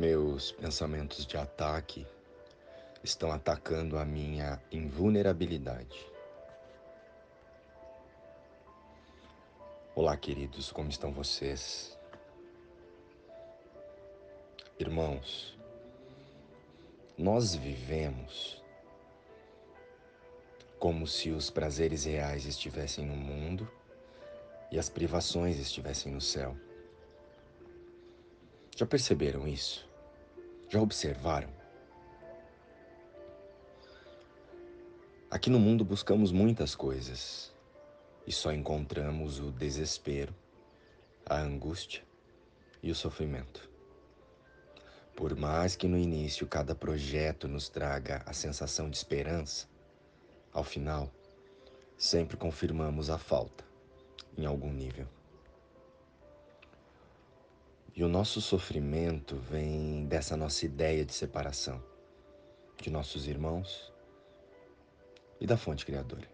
Meus pensamentos de ataque estão atacando a minha invulnerabilidade. Olá, queridos, como estão vocês? Irmãos, nós vivemos como se os prazeres reais estivessem no mundo e as privações estivessem no céu. Já perceberam isso? Já observaram? Aqui no mundo buscamos muitas coisas e só encontramos o desespero, a angústia e o sofrimento. Por mais que no início cada projeto nos traga a sensação de esperança, ao final sempre confirmamos a falta em algum nível. E o nosso sofrimento vem dessa nossa ideia de separação de nossos irmãos e da fonte criadora.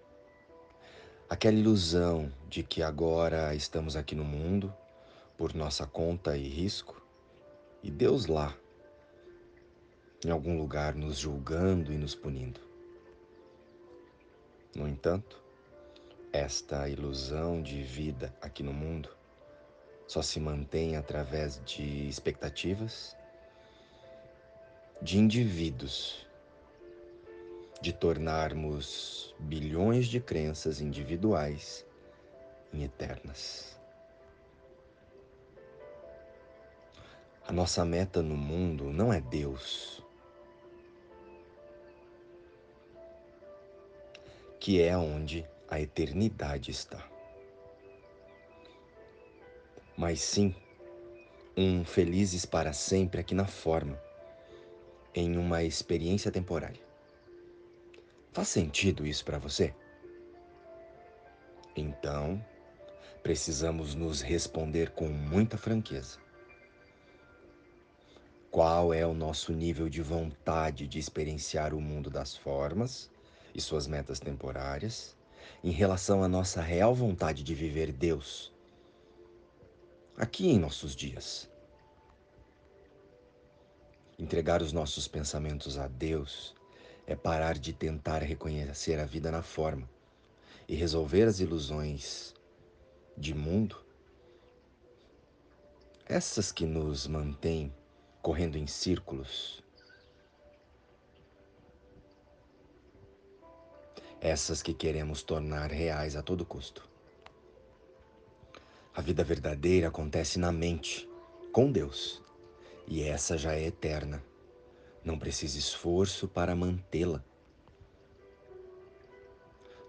Aquela ilusão de que agora estamos aqui no mundo por nossa conta e risco e Deus lá, em algum lugar, nos julgando e nos punindo. No entanto, esta ilusão de vida aqui no mundo só se mantém através de expectativas de indivíduos, de tornarmos bilhões de crenças individuais em eternas. A nossa meta no mundo não é Deus, que é onde a eternidade está mas sim um felizes para sempre aqui na forma, em uma experiência temporária. Faz sentido isso para você? Então, precisamos nos responder com muita franqueza. Qual é o nosso nível de vontade de experienciar o mundo das formas e suas metas temporárias em relação à nossa real vontade de viver Deus aqui em nossos dias. Entregar os nossos pensamentos a Deus é parar de tentar reconhecer a vida na forma e resolver as ilusões de mundo, essas que nos mantêm correndo em círculos, essas que queremos tornar reais a todo custo. A vida verdadeira acontece na mente, com Deus, e essa já é eterna. Não precisa esforço para mantê-la.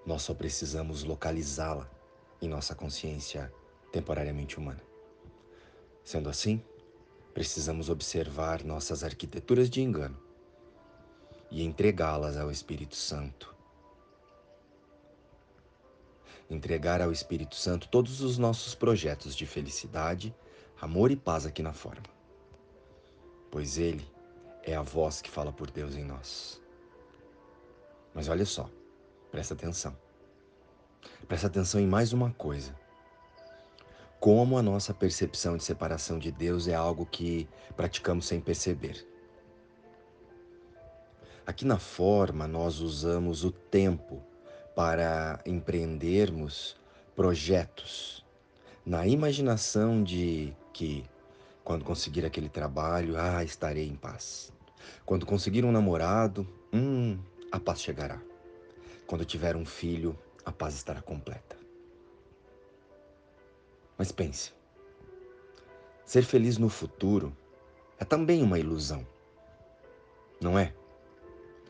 Nós só precisamos localizá-la em nossa consciência temporariamente humana. Sendo assim, precisamos observar nossas arquiteturas de engano e entregá-las ao Espírito Santo entregar ao Espírito Santo todos os nossos projetos de felicidade, amor e paz aqui na forma. Pois Ele é a voz que fala por Deus em nós. Mas olha só, presta atenção. Presta atenção em mais uma coisa. Como a nossa percepção de separação de Deus é algo que praticamos sem perceber. Aqui na forma, nós usamos o tempo para empreendermos projetos na imaginação de que, quando conseguir aquele trabalho, ah, estarei em paz. Quando conseguir um namorado, hum, a paz chegará. Quando tiver um filho, a paz estará completa. Mas pense, ser feliz no futuro é também uma ilusão, não é?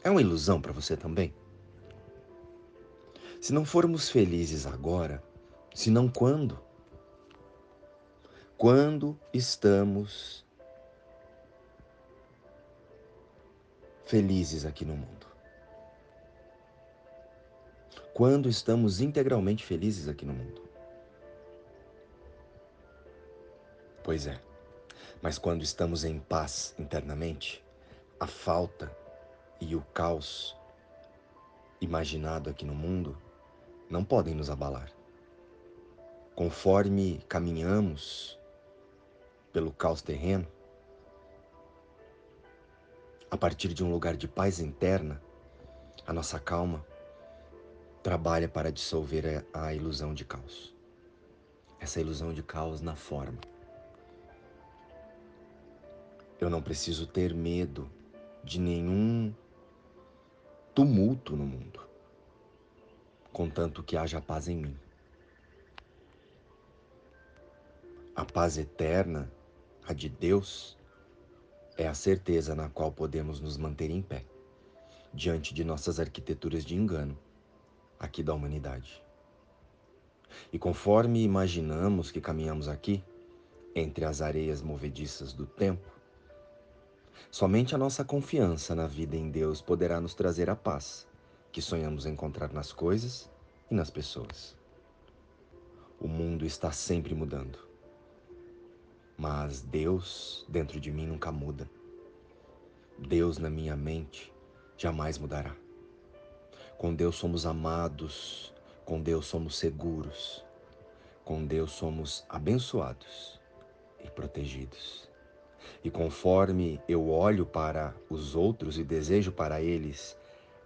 É uma ilusão para você também? Se não formos felizes agora, se não quando? Quando estamos felizes aqui no mundo? Quando estamos integralmente felizes aqui no mundo? Pois é, mas quando estamos em paz internamente, a falta e o caos imaginado aqui no mundo não podem nos abalar. Conforme caminhamos pelo caos terreno, A partir de um lugar de paz interna, a nossa calma trabalha para dissolver a, ilusão de caos. Essa ilusão de caos na forma. Eu não preciso ter medo de nenhum tumulto no mundo, contanto que haja paz em mim. A paz eterna, a de Deus, é a certeza na qual podemos nos manter em pé, diante de nossas arquiteturas de engano, aqui da humanidade. E conforme imaginamos que caminhamos aqui, entre as areias movediças do tempo, somente a nossa confiança na vida em Deus poderá nos trazer a paz que sonhamos encontrar nas coisas e nas pessoas. O mundo está sempre mudando. Mas Deus dentro de mim nunca muda. Deus na minha mente jamais mudará. Com Deus somos amados, com Deus somos seguros, com Deus somos abençoados e protegidos. E conforme eu olho para os outros e desejo para eles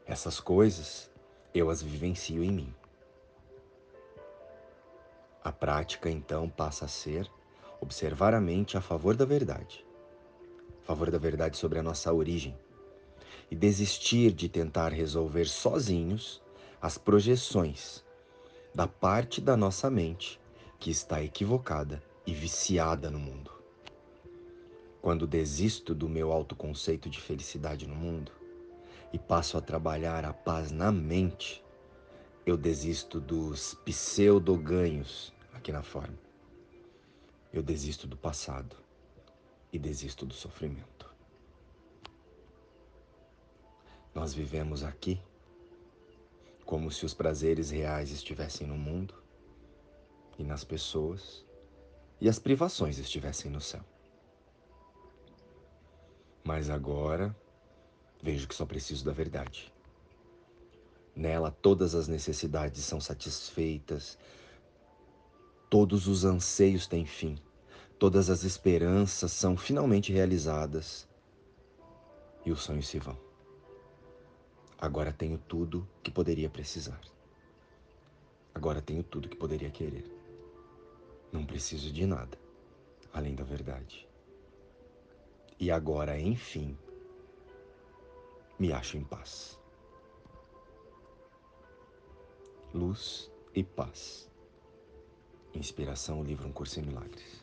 essas coisas, eu as vivencio em mim. A prática então passa a ser observar a mente a favor da verdade, a favor da verdade sobre a nossa origem, e desistir de tentar resolver sozinhos as projeções da parte da nossa mente que está equivocada e viciada no mundo. Quando desisto do meu autoconceito de felicidade no mundo e passo a trabalhar a paz na mente, eu desisto dos pseudo-ganhos aqui na forma. Eu desisto do passado e desisto do sofrimento. Nós vivemos aqui como se os prazeres reais estivessem no mundo e nas pessoas e as privações estivessem no céu. Mas agora vejo que só preciso da verdade. Nela todas as necessidades são satisfeitas, todos os anseios têm fim, todas as esperanças são finalmente realizadas e os sonhos se vão. Agora tenho tudo que poderia precisar. Agora tenho tudo que poderia querer. Não preciso de nada além da verdade. E agora, enfim, me acho em paz. Luz e paz. Inspiração, livro Um Curso em Milagres.